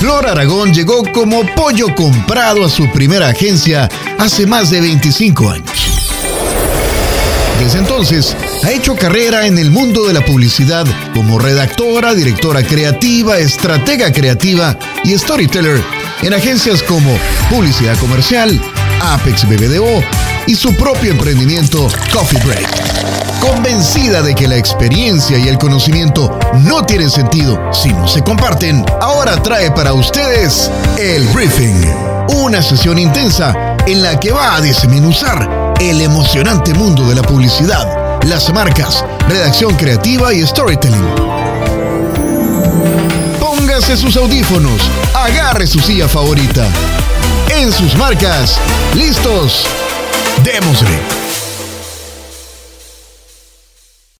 Flor Aragón llegó como pollo comprado a su primera agencia hace más de 25 años. Desde entonces, ha hecho carrera en el mundo de la publicidad como redactora, directora creativa, estratega creativa y storyteller en agencias como Publicidad Comercial, Apex BBDO y su propio emprendimiento Coffee Break. Convencida de que la experiencia y el conocimiento no tienen sentido si no se comparten, ahora trae para ustedes el Briefing, una sesión intensa en la que va a desmenuzar el emocionante mundo de la publicidad, las marcas, redacción creativa y storytelling. Póngase sus audífonos, agarre su silla favorita. En sus marcas, listos, démosle.